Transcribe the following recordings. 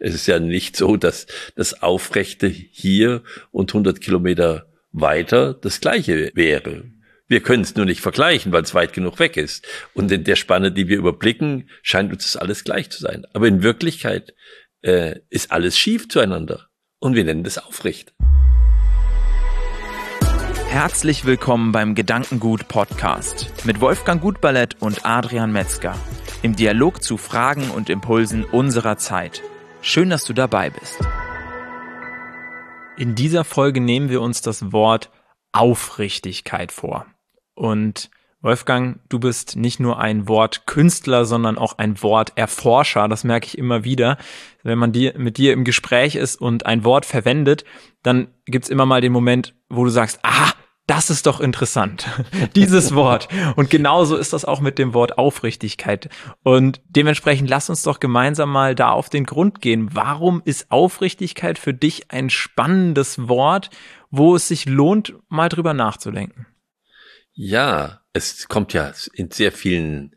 Es ist ja nicht so, dass das Aufrechte hier und 100 Kilometer weiter das Gleiche wäre. Wir können es nur nicht vergleichen, weil es weit genug weg ist. Und in der Spanne, die wir überblicken, scheint uns das alles gleich zu sein. Aber in Wirklichkeit äh, ist alles schief zueinander. Und wir nennen das aufrecht. Herzlich willkommen beim Gedankengut Podcast mit Wolfgang Gutballett und Adrian Metzger im Dialog zu Fragen und Impulsen unserer Zeit. Schön, dass du dabei bist. In dieser Folge nehmen wir uns das Wort Aufrichtigkeit vor. Und Wolfgang, du bist nicht nur ein Wortkünstler, sondern auch ein Worterforscher. Das merke ich immer wieder. Wenn man dir, mit dir im Gespräch ist und ein Wort verwendet, dann gibt's immer mal den Moment, wo du sagst, ah, das ist doch interessant, dieses Wort. Und genauso ist das auch mit dem Wort Aufrichtigkeit. Und dementsprechend lass uns doch gemeinsam mal da auf den Grund gehen. Warum ist Aufrichtigkeit für dich ein spannendes Wort, wo es sich lohnt, mal drüber nachzudenken? Ja, es kommt ja in sehr vielen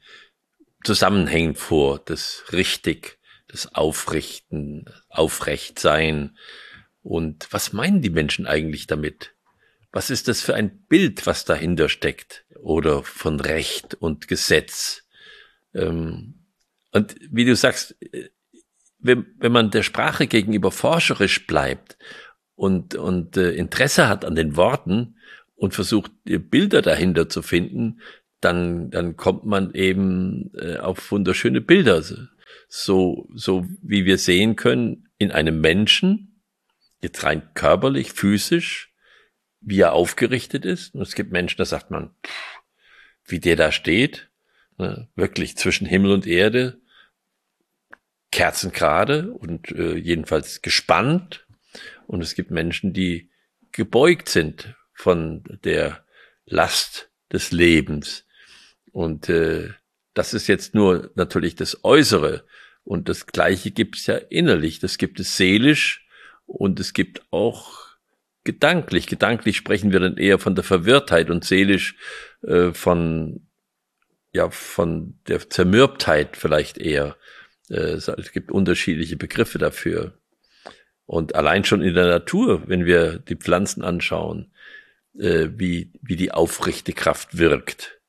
Zusammenhängen vor, das richtig, das Aufrichten, Aufrechtsein. Und was meinen die Menschen eigentlich damit? Was ist das für ein Bild, was dahinter steckt? Oder von Recht und Gesetz? Ähm, und wie du sagst, äh, wenn, wenn man der Sprache gegenüber forscherisch bleibt und, und äh, Interesse hat an den Worten und versucht, Bilder dahinter zu finden, dann, dann kommt man eben äh, auf wunderschöne Bilder. So, so wie wir sehen können, in einem Menschen, jetzt rein körperlich, physisch, wie er aufgerichtet ist. Und es gibt Menschen, da sagt man, wie der da steht, ne, wirklich zwischen Himmel und Erde, kerzengerade und äh, jedenfalls gespannt. Und es gibt Menschen, die gebeugt sind von der Last des Lebens. Und äh, das ist jetzt nur natürlich das Äußere. Und das Gleiche gibt es ja innerlich. Das gibt es seelisch und es gibt auch gedanklich. Gedanklich sprechen wir dann eher von der Verwirrtheit und seelisch äh, von, ja, von der Zermürbtheit vielleicht eher. Äh, es gibt unterschiedliche Begriffe dafür. Und allein schon in der Natur, wenn wir die Pflanzen anschauen, äh, wie, wie die aufrichte Kraft wirkt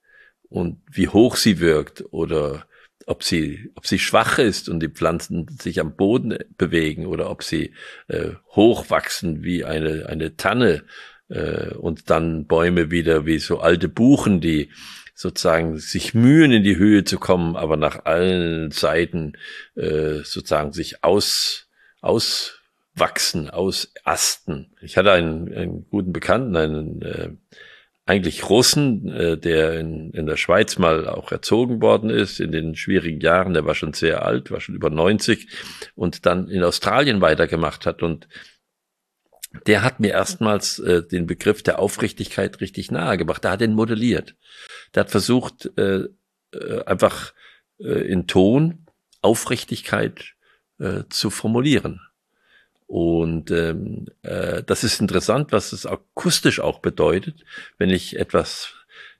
und wie hoch sie wirkt oder ob sie, ob sie schwach ist und die Pflanzen sich am Boden bewegen oder ob sie äh, hochwachsen wie eine, eine Tanne äh, und dann Bäume wieder wie so alte Buchen, die sozusagen sich mühen, in die Höhe zu kommen, aber nach allen Seiten äh, sozusagen sich aus, auswachsen, ausasten. Ich hatte einen, einen guten Bekannten, einen äh, eigentlich Russen, äh, der in, in der Schweiz mal auch erzogen worden ist in den schwierigen Jahren. Der war schon sehr alt, war schon über 90 und dann in Australien weitergemacht hat. Und der hat mir erstmals äh, den Begriff der Aufrichtigkeit richtig nahe gebracht. Der hat ihn modelliert. Der hat versucht, äh, äh, einfach äh, in Ton Aufrichtigkeit äh, zu formulieren. Und ähm, äh, das ist interessant, was es akustisch auch bedeutet, wenn ich etwas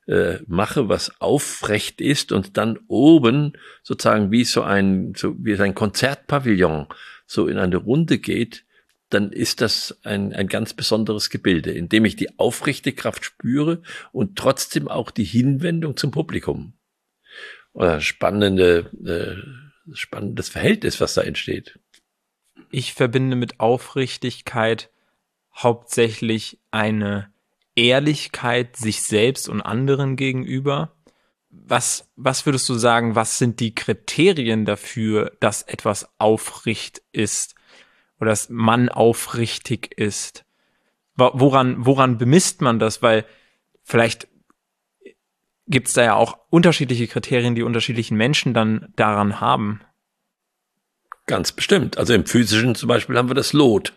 äh, mache, was aufrecht ist und dann oben sozusagen wie so ein, so wie ein Konzertpavillon so in eine Runde geht, dann ist das ein, ein ganz besonderes Gebilde, in dem ich die aufrechte Kraft spüre und trotzdem auch die Hinwendung zum Publikum. Oder spannende, äh, spannendes Verhältnis, was da entsteht ich verbinde mit Aufrichtigkeit hauptsächlich eine Ehrlichkeit sich selbst und anderen gegenüber. Was, was würdest du sagen, was sind die Kriterien dafür, dass etwas aufricht ist oder dass man aufrichtig ist? Woran, woran bemisst man das? Weil vielleicht gibt es da ja auch unterschiedliche Kriterien, die unterschiedlichen Menschen dann daran haben. Ganz bestimmt. Also im physischen zum Beispiel haben wir das Lot.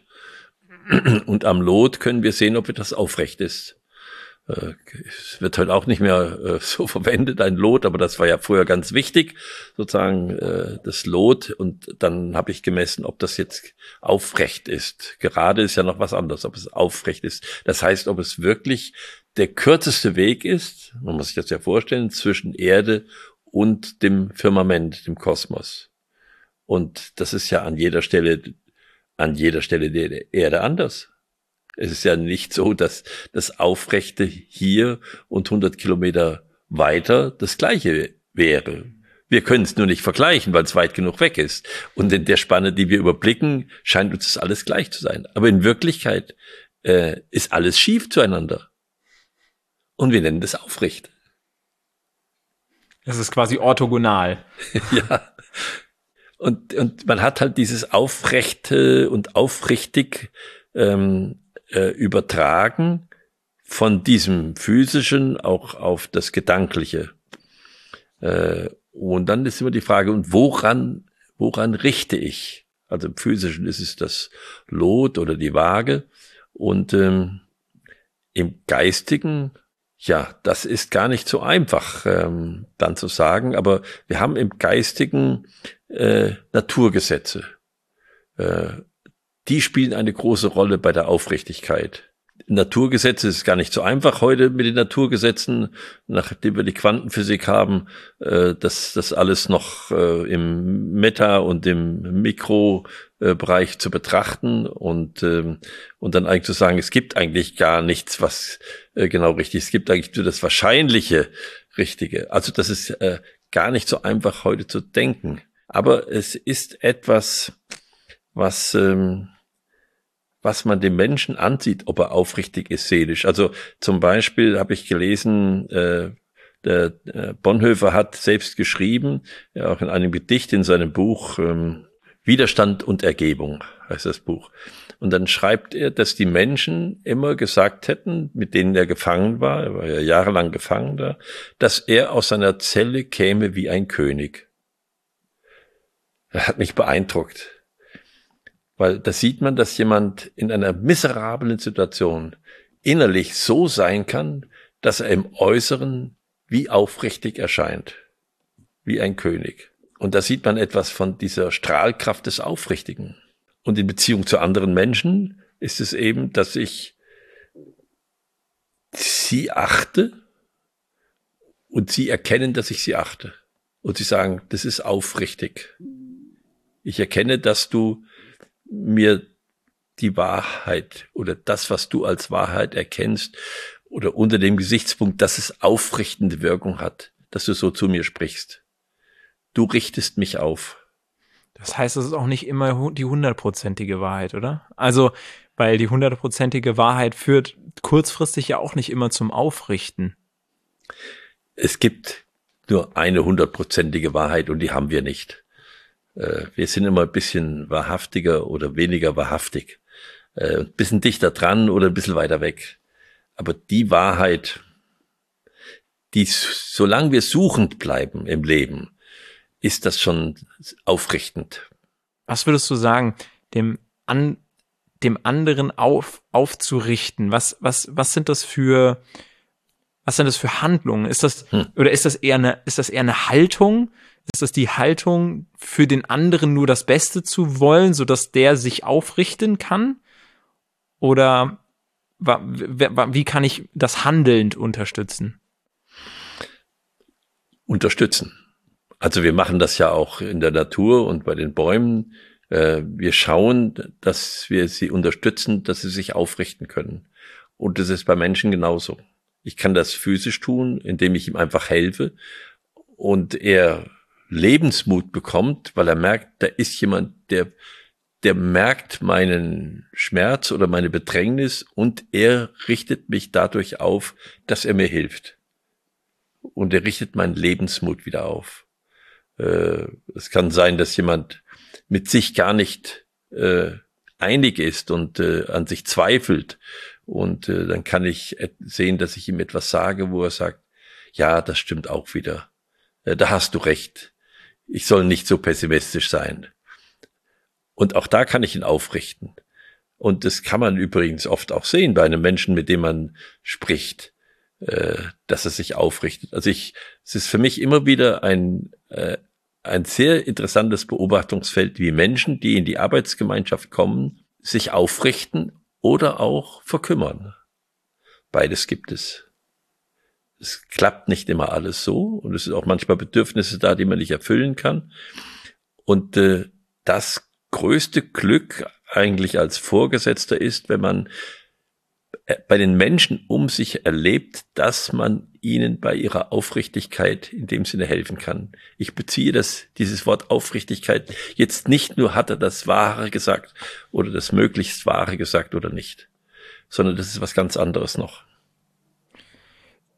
Und am Lot können wir sehen, ob das aufrecht ist. Äh, es wird heute auch nicht mehr äh, so verwendet, ein Lot, aber das war ja früher ganz wichtig, sozusagen äh, das Lot. Und dann habe ich gemessen, ob das jetzt aufrecht ist. Gerade ist ja noch was anderes, ob es aufrecht ist. Das heißt, ob es wirklich der kürzeste Weg ist, man muss sich das ja vorstellen, zwischen Erde und dem Firmament, dem Kosmos. Und das ist ja an jeder Stelle, an jeder Stelle der Erde anders. Es ist ja nicht so, dass das Aufrechte hier und 100 Kilometer weiter das Gleiche wäre. Wir können es nur nicht vergleichen, weil es weit genug weg ist. Und in der Spanne, die wir überblicken, scheint uns das alles gleich zu sein. Aber in Wirklichkeit äh, ist alles schief zueinander. Und wir nennen das aufrecht. Es ist quasi orthogonal. ja. Und, und man hat halt dieses Aufrechte und aufrichtig ähm, äh, übertragen von diesem physischen auch auf das Gedankliche. Äh, und dann ist immer die Frage, und woran, woran richte ich? Also im physischen ist es das Lot oder die Waage. Und ähm, im geistigen ja, das ist gar nicht so einfach ähm, dann zu sagen, aber wir haben im Geistigen äh, Naturgesetze. Äh, die spielen eine große Rolle bei der Aufrichtigkeit. Naturgesetze ist gar nicht so einfach heute mit den Naturgesetzen, nachdem wir die Quantenphysik haben, äh, dass das alles noch im Meta- und im Mikrobereich zu betrachten und, ähm, und dann eigentlich zu sagen, es gibt eigentlich gar nichts, was genau richtig ist. Es gibt eigentlich nur das Wahrscheinliche Richtige. Also das ist gar nicht so einfach heute zu denken. Aber es ist etwas, was... Ähm, was man dem Menschen ansieht, ob er aufrichtig ist seelisch. Also zum Beispiel habe ich gelesen, äh, der Bonhoeffer hat selbst geschrieben, ja, auch in einem Gedicht in seinem Buch ähm, Widerstand und Ergebung heißt das Buch. Und dann schreibt er, dass die Menschen immer gesagt hätten, mit denen er gefangen war, er war ja jahrelang gefangen da, dass er aus seiner Zelle käme wie ein König. Er hat mich beeindruckt. Weil da sieht man, dass jemand in einer miserablen Situation innerlich so sein kann, dass er im Äußeren wie aufrichtig erscheint, wie ein König. Und da sieht man etwas von dieser Strahlkraft des Aufrichtigen. Und in Beziehung zu anderen Menschen ist es eben, dass ich sie achte und sie erkennen, dass ich sie achte. Und sie sagen, das ist aufrichtig. Ich erkenne, dass du mir die Wahrheit oder das, was du als Wahrheit erkennst oder unter dem Gesichtspunkt, dass es aufrichtende Wirkung hat, dass du so zu mir sprichst. Du richtest mich auf. Das heißt, es ist auch nicht immer die hundertprozentige Wahrheit, oder? Also, weil die hundertprozentige Wahrheit führt kurzfristig ja auch nicht immer zum Aufrichten. Es gibt nur eine hundertprozentige Wahrheit und die haben wir nicht. Äh, wir sind immer ein bisschen wahrhaftiger oder weniger wahrhaftig. Äh, ein bisschen dichter dran oder ein bisschen weiter weg. Aber die Wahrheit, die, solange wir suchend bleiben im Leben, ist das schon aufrichtend. Was würdest du sagen, dem an, dem anderen auf, aufzurichten? Was, was, was sind das für, was sind das für Handlungen? Ist das, hm. oder ist das eher eine, ist das eher eine Haltung? Ist das die Haltung, für den anderen nur das Beste zu wollen, sodass der sich aufrichten kann? Oder wie kann ich das handelnd unterstützen? Unterstützen. Also wir machen das ja auch in der Natur und bei den Bäumen. Äh, wir schauen, dass wir sie unterstützen, dass sie sich aufrichten können. Und das ist bei Menschen genauso. Ich kann das physisch tun, indem ich ihm einfach helfe und er Lebensmut bekommt, weil er merkt, da ist jemand, der, der merkt meinen Schmerz oder meine Bedrängnis und er richtet mich dadurch auf, dass er mir hilft. Und er richtet meinen Lebensmut wieder auf. Äh, es kann sein, dass jemand mit sich gar nicht äh, einig ist und äh, an sich zweifelt. Und äh, dann kann ich sehen, dass ich ihm etwas sage, wo er sagt, ja, das stimmt auch wieder. Äh, da hast du recht ich soll nicht so pessimistisch sein. Und auch da kann ich ihn aufrichten. Und das kann man übrigens oft auch sehen bei einem Menschen, mit dem man spricht, äh, dass er sich aufrichtet. Also ich, es ist für mich immer wieder ein, äh, ein sehr interessantes Beobachtungsfeld, wie Menschen, die in die Arbeitsgemeinschaft kommen, sich aufrichten oder auch verkümmern. Beides gibt es es klappt nicht immer alles so und es sind auch manchmal Bedürfnisse da, die man nicht erfüllen kann. Und äh, das größte Glück eigentlich als Vorgesetzter ist, wenn man äh, bei den Menschen um sich erlebt, dass man ihnen bei ihrer Aufrichtigkeit in dem Sinne helfen kann. Ich beziehe das, dieses Wort Aufrichtigkeit jetzt nicht nur hat er das Wahre gesagt oder das möglichst Wahre gesagt oder nicht, sondern das ist was ganz anderes noch.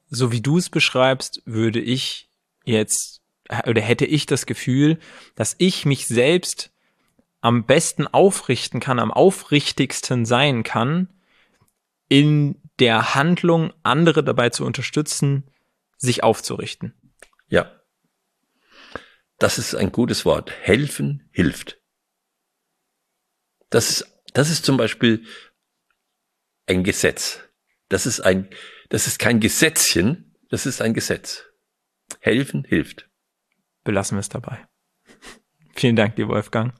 So wie du es beschreibst, würde ich jetzt oder hätte ich das Gefühl, dass ich mich selbst am besten aufrichten kann, am aufrichtigsten sein kann, in der Handlung, andere dabei zu unterstützen, sich aufzurichten. Ja. Das ist ein gutes Wort. Helfen hilft. Das ist, das ist zum Beispiel ein Gesetz. Das ist ein, das ist kein Gesetzchen, das ist ein Gesetz. Helfen hilft. Belassen wir es dabei. Vielen Dank dir, Wolfgang.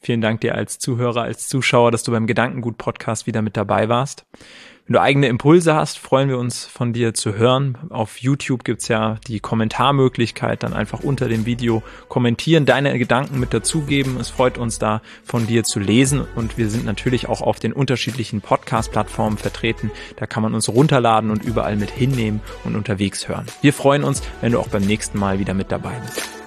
Vielen Dank dir als Zuhörer, als Zuschauer, dass du beim Gedankengut-Podcast wieder mit dabei warst. Wenn du eigene Impulse hast, freuen wir uns von dir zu hören. Auf YouTube gibt's ja die Kommentarmöglichkeit, dann einfach unter dem Video kommentieren, deine Gedanken mit dazugeben. Es freut uns da von dir zu lesen und wir sind natürlich auch auf den unterschiedlichen Podcast-Plattformen vertreten. Da kann man uns runterladen und überall mit hinnehmen und unterwegs hören. Wir freuen uns, wenn du auch beim nächsten Mal wieder mit dabei bist.